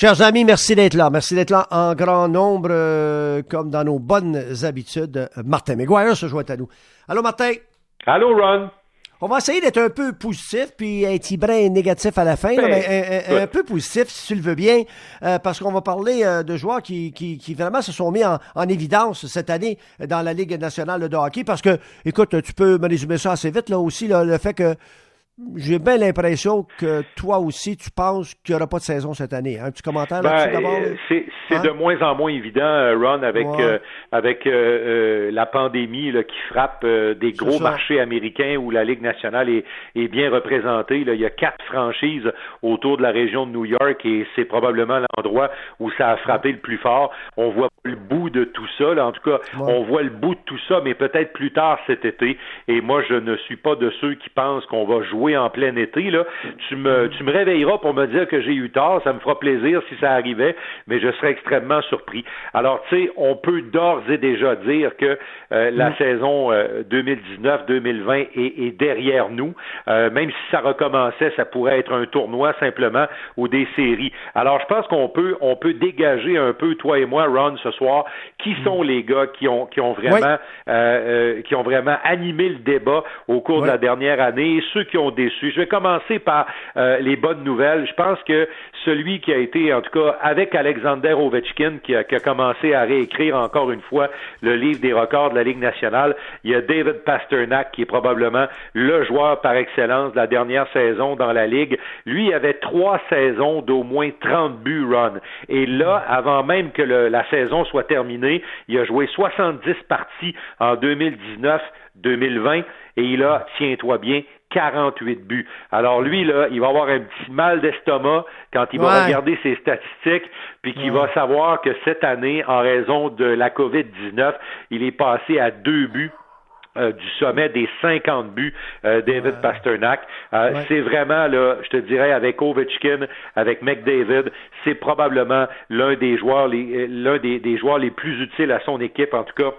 Chers amis, merci d'être là. Merci d'être là en grand nombre, euh, comme dans nos bonnes habitudes. Martin McGuire se joint à nous. Allô, Martin? Allô, Ron? On va essayer d'être un peu positif, puis un petit brin négatif à la fin, Ben, mais un, un- un peu positif, si tu le veux bien, euh, parce qu'on va parler euh, de joueurs qui, qui, qui vraiment se sont mis en, en évidence cette année dans la Ligue nationale de hockey, parce que, écoute, tu peux me résumer ça assez vite, là aussi, là, le fait que j'ai bien l'impression que toi aussi, tu penses qu'il n'y aura pas de saison cette année. Un petit commentaire Ben, là-dessus d'abord? euh, c'est c'est Hein? de moins en moins évident, euh, Ron, avec Ouais. euh, avec euh, euh, la pandémie là, qui frappe des gros ça. marchés américains où la Ligue nationale est, est bien représentée. Là. Il y a quatre franchises autour de la région de New York et c'est probablement l'endroit où ça a frappé le plus fort. On voit le bout de tout ça. Là. En tout cas, Ouais. on voit le bout de tout ça, mais peut-être plus tard cet été. Et moi, je ne suis pas de ceux qui pensent qu'on va jouer en plein été. Là. Tu me tu me réveilleras pour me dire que j'ai eu tort. Ça me fera plaisir si ça arrivait, mais je serais extrêmement surpris. Alors, tu sais, on peut d'ores et déjà dire que euh, la saison euh, 2019-2020 est, est derrière nous. Euh, même si ça recommençait, ça pourrait être un tournoi simplement ou des séries. Alors, je pense qu'on peut on peut dégager un peu, toi et moi, Ron, ce soir, qui sont les gars qui ont qui ont vraiment euh, euh, qui ont vraiment animé le débat au cours de la dernière année? Et ceux qui ont déçu. Je vais commencer par euh, les bonnes nouvelles. Je pense que celui qui a été, en tout cas, avec Alexander Ovechkin, qui a, qui a commencé à réécrire encore une fois le livre des records de la Ligue nationale, il y a David Pasternak, qui est probablement le joueur par excellence de la dernière saison dans la Ligue. Lui il avait trois saisons d'au moins 30 buts run. Et là, avant même que le- la saison soit terminée, il a joué 70 parties en 2019-2020 et il a, tiens-toi bien, 48 buts. Alors lui, là, il va avoir un petit mal d'estomac quand il va regarder ses statistiques, puis qu'il Ouais. va savoir que cette année, en raison de la COVID-19, il est passé à deux buts euh, du sommet des 50 buts, euh, David Ouais. Pasternak. Euh, Ouais. C'est vraiment, là, je te dirais, avec Ovechkin, avec McDavid, c'est probablement l'un des joueurs, les, euh, l'un des, des joueurs les plus utiles à son équipe, en tout cas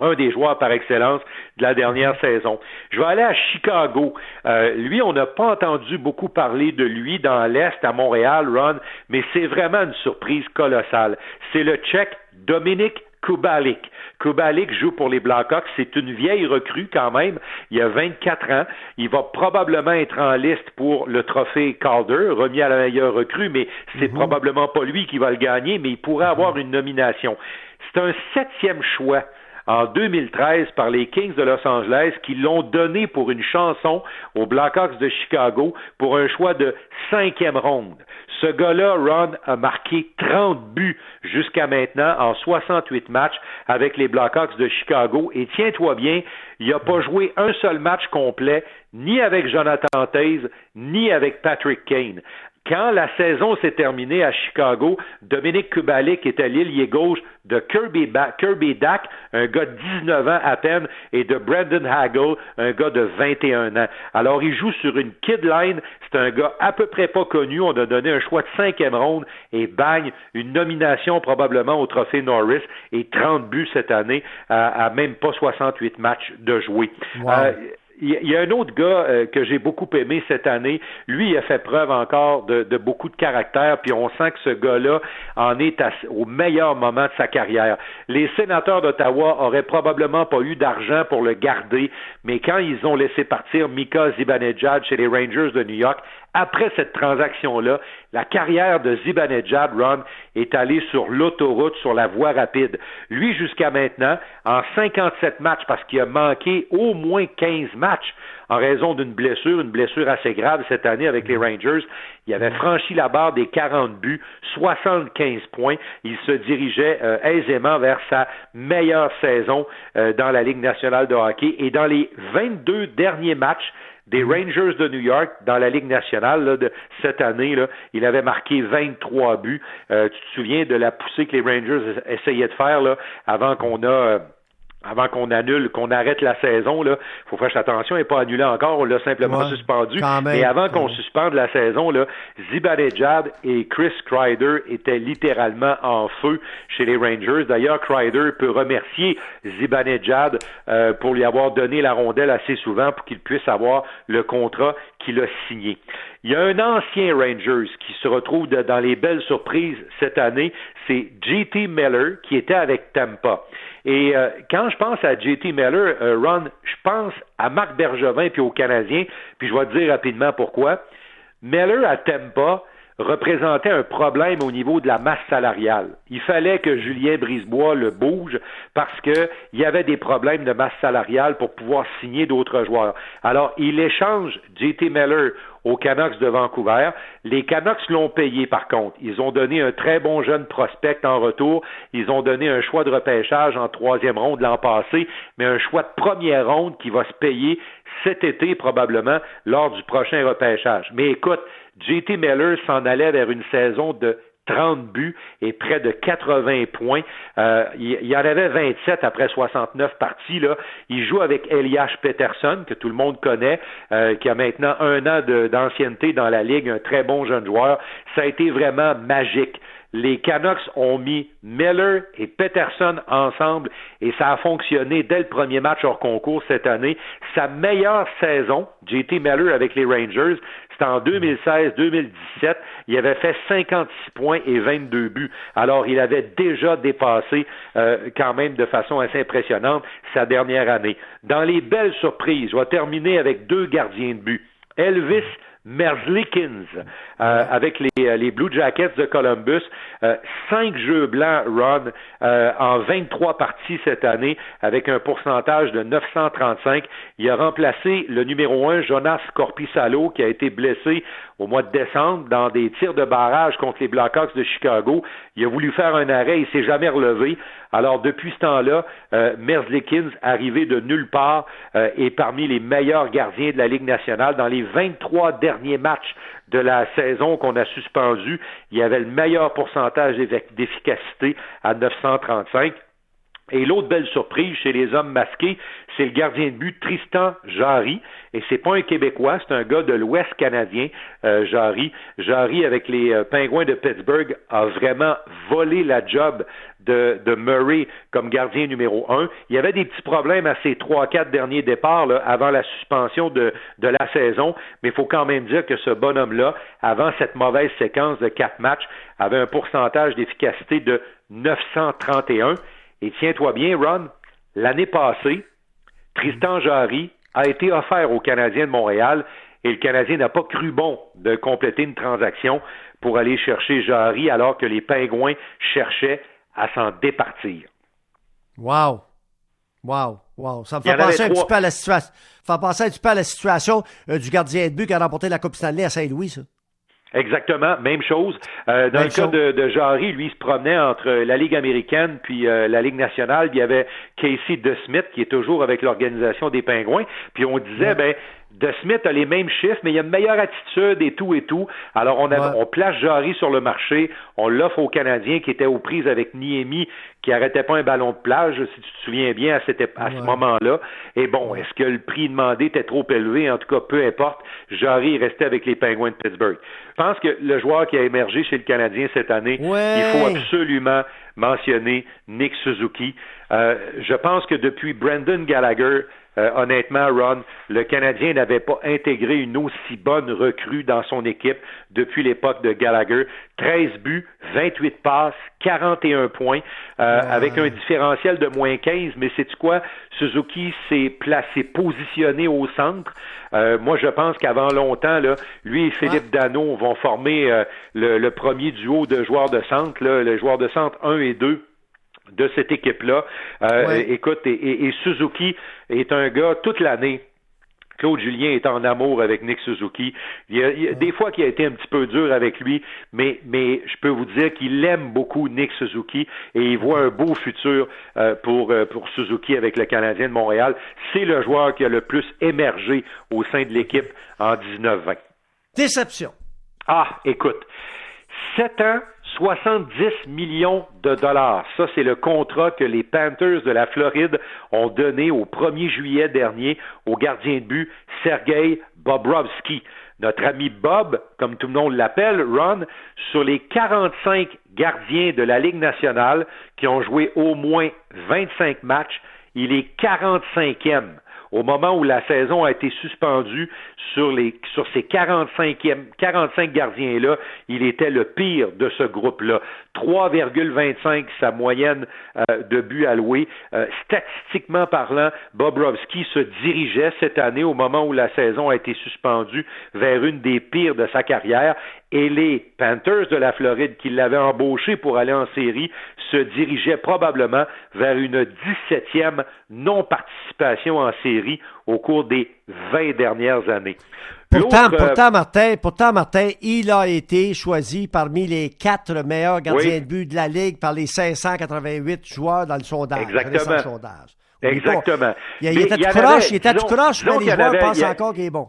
un des joueurs par excellence de la dernière saison. Je vais aller à Chicago. Euh, lui, on n'a pas entendu beaucoup parler de lui dans l'Est, à Montréal, Ron, mais c'est vraiment une surprise colossale. C'est le Tchèque Dominic Kubalik. Kubalik joue pour les Blackhawks. C'est une vieille recrue quand même. Il a 24 ans. Il va probablement être en liste pour le trophée Calder, remis à la meilleure recrue, mais c'est probablement pas lui qui va le gagner, mais il pourrait avoir une nomination. C'est un septième choix en 2013 par les Kings de Los Angeles qui l'ont donné pour une chanson aux Blackhawks de Chicago pour un choix de cinquième ronde. Ce gars-là, Ron, a marqué 30 buts jusqu'à maintenant en 68 matchs avec les Blackhawks de Chicago. Et tiens-toi bien, il n'a pas joué un seul match complet, ni avec Jonathan Taze, ni avec Patrick Kane. Quand la saison s'est terminée à Chicago, Dominique Kubalik était l'ailier gauche de Kirby, ba Kirby Dack, un gars de 19 ans à peine, et de Brandon Hagel, un gars de 21 ans. Alors, il joue sur une kid line. C'est un gars à peu près pas connu. On a donné un choix de cinquième ronde et bang, une nomination probablement au trophée Norris et 30 buts cette année à, à même pas 68 matchs de jouer. Wow. Euh, il y a- un autre gars euh, que j'ai beaucoup aimé cette année. Lui, il a fait preuve encore de, beaucoup de caractère, puis on sent que ce gars-là en est au meilleur moment de sa carrière. Les sénateurs d'Ottawa auraient probablement pas eu d'argent pour le garder, mais quand ils ont laissé partir Mika Zibanejad chez les Rangers de New York, après cette transaction-là, la carrière de Zibanejad, Ron, est allée sur l'autoroute, sur la voie rapide. Lui, jusqu'à maintenant, en 57 matchs, parce qu'il a manqué au moins 15 matchs en raison d'une blessure, une blessure assez grave cette année avec les Rangers, il avait franchi la barre des 40 buts, 75 points. Il se dirigeait euh, aisément vers sa meilleure saison euh, dans la Ligue nationale de hockey. Et dans les 22 derniers matchs, des Rangers de New York dans la Ligue nationale là, de cette année. Là, il avait marqué 23 buts. Euh, tu te souviens de la poussée que les Rangers essayaient de faire là, avant qu'on a euh, avant qu'on annule, qu'on arrête la saison, là, faut faire attention, elle n'est pas annulée encore, on l'a simplement Ouais, suspendu. Mais avant qu'on suspende la saison, là, Zibanejad et Chris Kreider étaient littéralement en feu chez les Rangers. D'ailleurs, Kreider peut remercier Zibanejad euh, pour lui avoir donné la rondelle assez souvent pour qu'il puisse avoir le contrat Il y a un ancien Rangers qui se retrouve dans les belles surprises cette année, c'est JT Miller qui était avec Tampa. Et euh, quand je pense à JT Miller, euh, Ron, je pense à Marc Bergevin puis aux Canadiens, puis je vais te dire rapidement pourquoi. Miller à Tampa, représentait un problème au niveau de la masse salariale. Il fallait que Julien Brisebois le bouge parce qu'il y avait des problèmes de masse salariale pour pouvoir signer d'autres joueurs. Alors, il échange JT Miller aux Canucks de Vancouver. Les Canucks l'ont payé par contre. Ils ont donné un très bon jeune prospect en retour. Ils ont donné un choix de repêchage en troisième ronde l'an passé, mais un choix de première ronde qui va se payer cet été probablement lors du prochain repêchage. Mais écoute, JT Miller s'en allait vers une saison de 30 buts et près de 80 points. Euh, il, y en avait 27 après 69 parties. Là. Il joue avec Elias Peterson, que tout le monde connaît, euh, qui a maintenant un an d'ancienneté dans la Ligue, un très bon jeune joueur. Ça a été vraiment magique les Canucks ont mis Miller et Peterson ensemble et ça a fonctionné dès le premier match hors concours cette année. Sa meilleure saison, JT Miller avec les Rangers, c'était en 2016-2017. Il avait fait 56 points et 22 buts. Alors, il avait déjà dépassé euh, quand même de façon assez impressionnante sa dernière année. Dans les belles surprises, je vais terminer avec deux gardiens de but. Elvis Merzlikins euh, avec les, euh, les, Blue Jackets de Columbus. Euh, cinq jeux blancs, Ron, en 23 parties cette année, avec un pourcentage de 935. Il a remplacé le numéro un, Jonas Corpissalo, qui a été blessé au mois de décembre dans des tirs de barrage contre les Blackhawks de Chicago. Il a voulu faire un arrêt, il s'est jamais relevé. Alors depuis ce temps-là, euh, Merzlikins, arrivé de nulle part, euh, est parmi les meilleurs gardiens de la Ligue nationale. Dans les 23 derniers matchs de la saison qu'on a suspendu, il y avait le meilleur pourcentage d'efficacité à 935. Et l'autre belle surprise chez les hommes masqués, c'est le gardien de but Tristan Jarry. Et c'est pas un Québécois, c'est un gars de l'Ouest canadien, euh, Jarry. Jarry, avec les euh, Pingouins de Pittsburgh, a vraiment volé la job de, de, Murray comme gardien numéro un. Il y avait des petits problèmes à ses trois, quatre derniers départs avant la suspension de, de la saison, mais il faut quand même dire que ce bonhomme-là, avant cette mauvaise séquence de quatre matchs, avait un pourcentage d'efficacité de 931. Et tiens-toi bien, Ron, l'année passée, Tristan Jarry a été offert au Canadien de Montréal et le Canadien n'a pas cru bon de compléter une transaction pour aller chercher Jarry alors que les Pingouins cherchaient à s'en départir. Wow! Wow, wow. Ça me fait penser un petit peu à la situation. Ça penser un petit peu à la situation euh, du gardien de but qui a remporté la Coupe Stanley à Saint-Louis, ça. Exactement, même chose. Euh, dans le cas de, de Jarry, lui, il se promenait entre la Ligue américaine puis euh, la Ligue nationale. il y avait Casey DeSmith qui est toujours avec l'organisation des Pingouins. Puis on disait, ben, de Smith a les mêmes chiffres, mais il a une meilleure attitude et tout et tout. Alors, on, on place Jarry sur le marché, on l'offre aux Canadiens qui étaient aux prises avec Niemi, qui arrêtait pas un ballon de plage, si tu te souviens bien, à, à ce moment-là. Et bon, est-ce que le prix demandé était trop élevé? En tout cas, peu importe. Jarry est resté avec les Penguins de Pittsburgh. Je pense que le joueur qui a émergé chez le Canadien cette année, il faut absolument mentionner Nick Suzuki. Euh, je pense que depuis Brandon Gallagher, euh, honnêtement, Ron, le Canadien n'avait pas intégré une aussi bonne recrue dans son équipe depuis l'époque de Gallagher. 13 buts, 28 passes, 41 points, euh, avec un différentiel de moins 15. Mais c'est quoi? Suzuki s'est placé, positionné au centre. Euh, moi, je pense qu'avant longtemps, là, lui et Philippe Dano vont former le, premier duo de joueurs de centre, là, le joueur de centre 1 et 2 de cette équipe-là. Euh, écoute, et, Suzuki est un gars toute l'année. Claude Julien est en amour avec Nick Suzuki. Il y a, des fois qu'il a été un petit peu dur avec lui, mais, mais je peux vous dire qu'il aime beaucoup Nick Suzuki et il voit un beau futur euh, pour, euh, pour Suzuki avec le Canadien de Montréal. C'est le joueur qui a le plus émergé au sein de l'équipe en 19-20. Déception. Ah, écoute, sept ans, 70 millions de dollars. Ça, c'est le contrat que les Panthers de la Floride ont donné au 1er juillet dernier au gardien de but Sergei Bobrovski. Notre ami Bob, comme tout le monde l'appelle, Ron, sur les 45 gardiens de la Ligue nationale qui ont joué au moins 25 matchs, il est 45e au moment où la saison a été suspendue sur les sur ces 45 45 gardiens là, il était le pire de ce groupe-là. 3,25 sa moyenne euh, de buts alloués. Euh, statistiquement parlant, Bobrovski se dirigeait cette année au moment où la saison a été suspendue vers une des pires de sa carrière et les Panthers de la Floride qui l'avaient embauché pour aller en série se dirigeaient probablement vers une 17e non-participation en série au cours des 20 dernières années. Pourtant, euh, pourtant, Martin, pourtant, Martin, il a été choisi parmi les quatre meilleurs gardiens de but de la Ligue par les 588 joueurs dans le sondage. Exactement. Sondage. Exactement. Il, était tout croche, il était tout croche, mais les joueurs pensent encore qu'il est bon.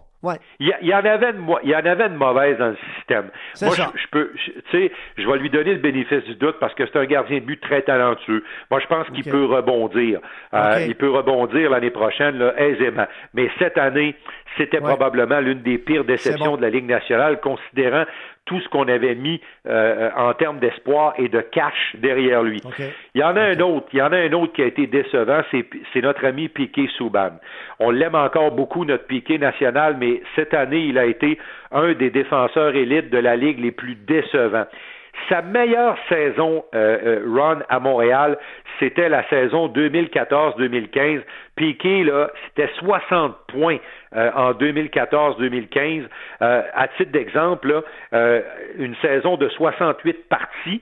Il, y en avait une, il y en avait une mauvaise dans le système. Moi, Je, peux, tu sais, je vais lui donner le bénéfice du doute parce que c'est un gardien de but très talentueux. Moi, je pense qu'il peut rebondir. Euh, il peut rebondir l'année prochaine là, aisément. Mais cette année, c'était probablement l'une des pires déceptions de la Ligue nationale, considérant tout ce qu'on avait mis euh, en termes d'espoir et de cash derrière lui. Il y en a un autre, il y en a un autre qui a été décevant, c'est notre ami Piqué Souban. On l'aime encore beaucoup, notre Piqué national, mais cette année, il a été un des défenseurs élites de la Ligue les plus décevants. Sa meilleure saison, euh, euh, run à Montréal, c'était la saison 2014-2015. Piqué, là, c'était 60 points euh, en 2014-2015. Euh, à titre d'exemple, euh, une saison de 68 parties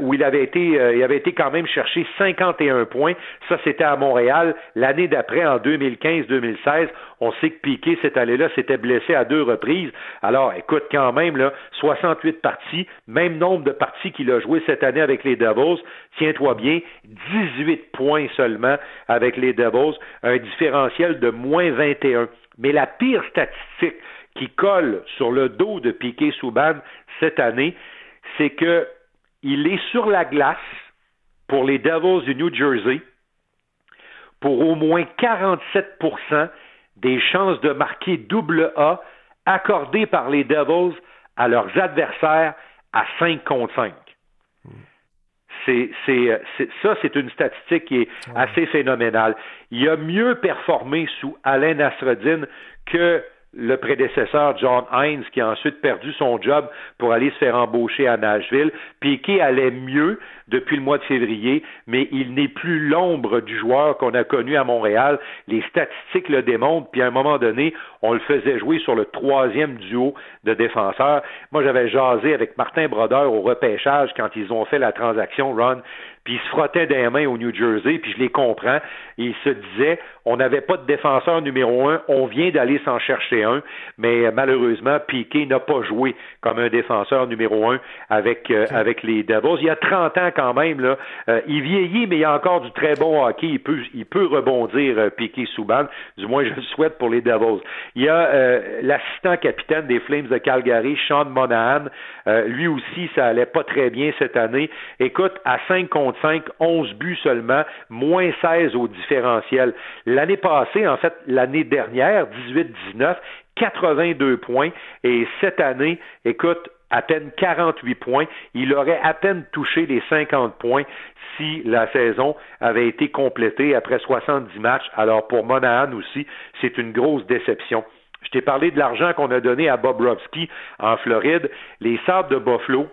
où il avait été, il avait été quand même chercher 51 points. Ça, c'était à Montréal. L'année d'après, en 2015-2016, on sait que Piqué cette année-là s'était blessé à deux reprises. Alors, écoute, quand même, là, 68 parties, même nombre de parties qu'il a joué cette année avec les Devils. Tiens-toi bien, 18 points seulement avec les Devils, un différentiel de moins 21. Mais la pire statistique qui colle sur le dos de Piquet Souban cette année, c'est que il est sur la glace pour les Devils du New Jersey pour au moins 47% des chances de marquer double A accordées par les Devils à leurs adversaires à 5 contre 5. C'est, ça, c'est une statistique qui est assez phénoménale. Il a mieux performé sous Alain Nasreddin que le prédécesseur John Hines, qui a ensuite perdu son job pour aller se faire embaucher à Nashville. Piquet allait mieux depuis le mois de février, mais il n'est plus l'ombre du joueur qu'on a connu à Montréal. Les statistiques le démontrent, puis à un moment donné, on le faisait jouer sur le troisième duo de défenseurs. Moi, j'avais jasé avec Martin Brodeur au repêchage quand ils ont fait la transaction Ron puis il se frottait des mains au New Jersey, puis je les comprends. Il se disait, on n'avait pas de défenseur numéro un, on vient d'aller s'en chercher un, mais euh, malheureusement, Piquet n'a pas joué comme un défenseur numéro un avec euh, avec les Devils. Il y a 30 ans quand même, là. Euh, il vieillit, mais il y a encore du très bon hockey. Il peut, il peut rebondir, Piquet Souban. Du moins, je le souhaite pour les Devils. Il y a l'assistant capitaine des Flames de Calgary, Sean Monahan. lui aussi, ça allait pas très bien cette année. Écoute, à 5 contre 5, 11 buts seulement, moins 16 au différentiel. L'année passée, en fait, l'année dernière, 18-19, 82 points. Et cette année, écoute, à peine 48 points. Il aurait à peine touché les 50 points si la saison avait été complétée après 70 matchs. Alors pour Monahan aussi, c'est une grosse déception. Je t'ai parlé de l'argent qu'on a donné à Bobrovski en Floride. Les Sables de Buffalo,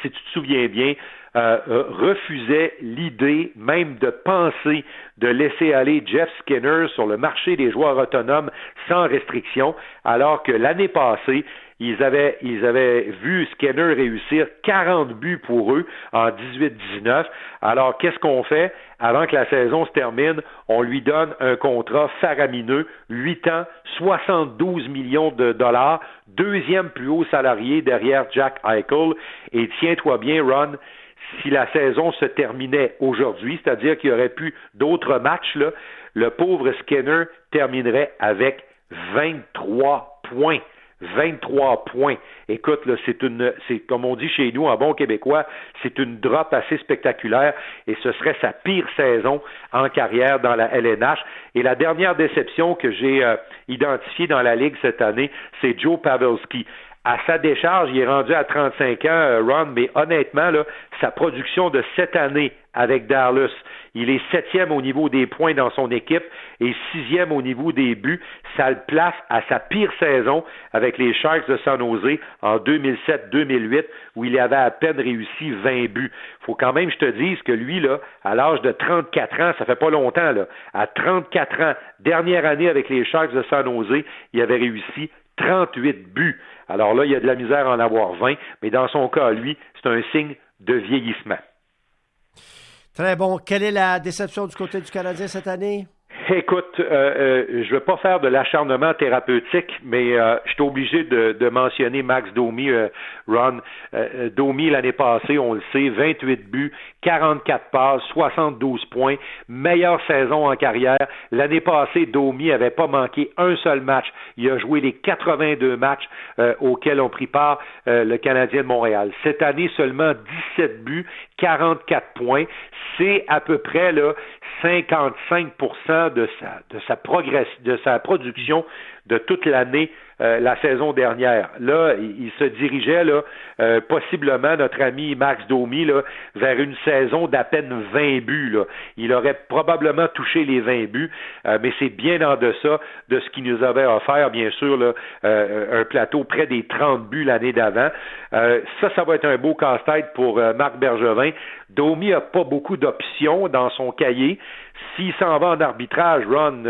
si tu te souviens bien, euh, euh, refusait l'idée même de penser de laisser aller Jeff Skinner sur le marché des joueurs autonomes sans restriction, alors que l'année passée, ils avaient, ils avaient vu Skinner réussir 40 buts pour eux en 18-19. Alors, qu'est-ce qu'on fait? Avant que la saison se termine, on lui donne un contrat faramineux, 8 ans, 72 millions de dollars, deuxième plus haut salarié derrière Jack Eichel. Et tiens-toi bien, Ron, si la saison se terminait aujourd'hui, c'est-à-dire qu'il y aurait pu d'autres matchs, là, le pauvre Skinner terminerait avec 23 points. 23 points. Écoute, c'est une, c'est comme on dit chez nous en bon québécois, c'est une drop assez spectaculaire et ce serait sa pire saison en carrière dans la LNH. Et la dernière déception que j'ai euh, identifiée dans la ligue cette année, c'est Joe Pavelski à sa décharge, il est rendu à 35 ans, euh, Ron, mais honnêtement, là, sa production de cette année avec Dallas, il est septième au niveau des points dans son équipe et sixième au niveau des buts. Ça le place à sa pire saison avec les Sharks de San Jose en 2007-2008 où il avait à peine réussi 20 buts. Faut quand même, je te dise que lui, là, à l'âge de 34 ans, ça fait pas longtemps, là, à 34 ans, dernière année avec les Sharks de San Jose, il avait réussi 38 buts. Alors là, il y a de la misère à en avoir 20, mais dans son cas, lui, c'est un signe de vieillissement. Très bon. Quelle est la déception du côté du Canadien cette année? Écoute, euh, euh, je ne veux pas faire de l'acharnement thérapeutique, mais euh, je suis obligé de, mentionner Max Domi, Ron. Domi, l'année passée, on le sait, 28 buts, 44 passes, 72 points, meilleure saison en carrière. L'année passée, Domi n'avait pas manqué un seul match. Il a joué les 82 matchs auxquels ont pris part le Canadien de Montréal. Cette année, seulement 17 buts, 44 points. C'est à peu près là, 55 de sa, de sa, de sa production de toute l'année euh, la saison dernière. Là, il, se dirigeait là, euh, possiblement notre ami Max Domi là, vers une saison d'à peine 20 buts. Là. Il aurait probablement touché les 20 buts, euh, mais c'est bien en deçà de ce qu'il nous avait offert, bien sûr, là, un plateau près des 30 buts l'année d'avant. ça, ça va être un beau casse-tête pour Marc Bergevin. Domi a pas beaucoup d'options dans son cahier. S'il s'en va en arbitrage, Ron,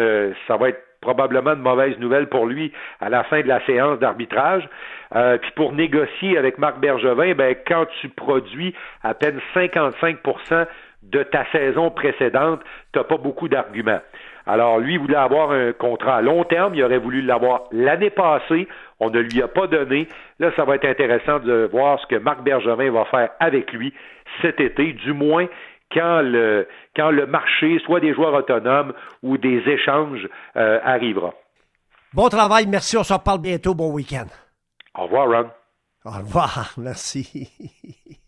ça va être probablement de mauvaises nouvelles pour lui à la fin de la séance d'arbitrage. Euh, puis pour négocier avec Marc Bergevin, ben, quand tu produis à peine 55% de ta saison précédente, tu n'as pas beaucoup d'arguments. Alors, lui, voulait avoir un contrat à long terme. Il aurait voulu l'avoir l'année passée. On ne lui a pas donné. Là, ça va être intéressant de voir ce que Marc Bergevin va faire avec lui cet été. Du moins, quand le, quand le marché, soit des joueurs autonomes ou des échanges, euh, arrivera. Bon travail, merci. On se reparle bientôt. Bon week-end. Au revoir, Ron. Au revoir, merci.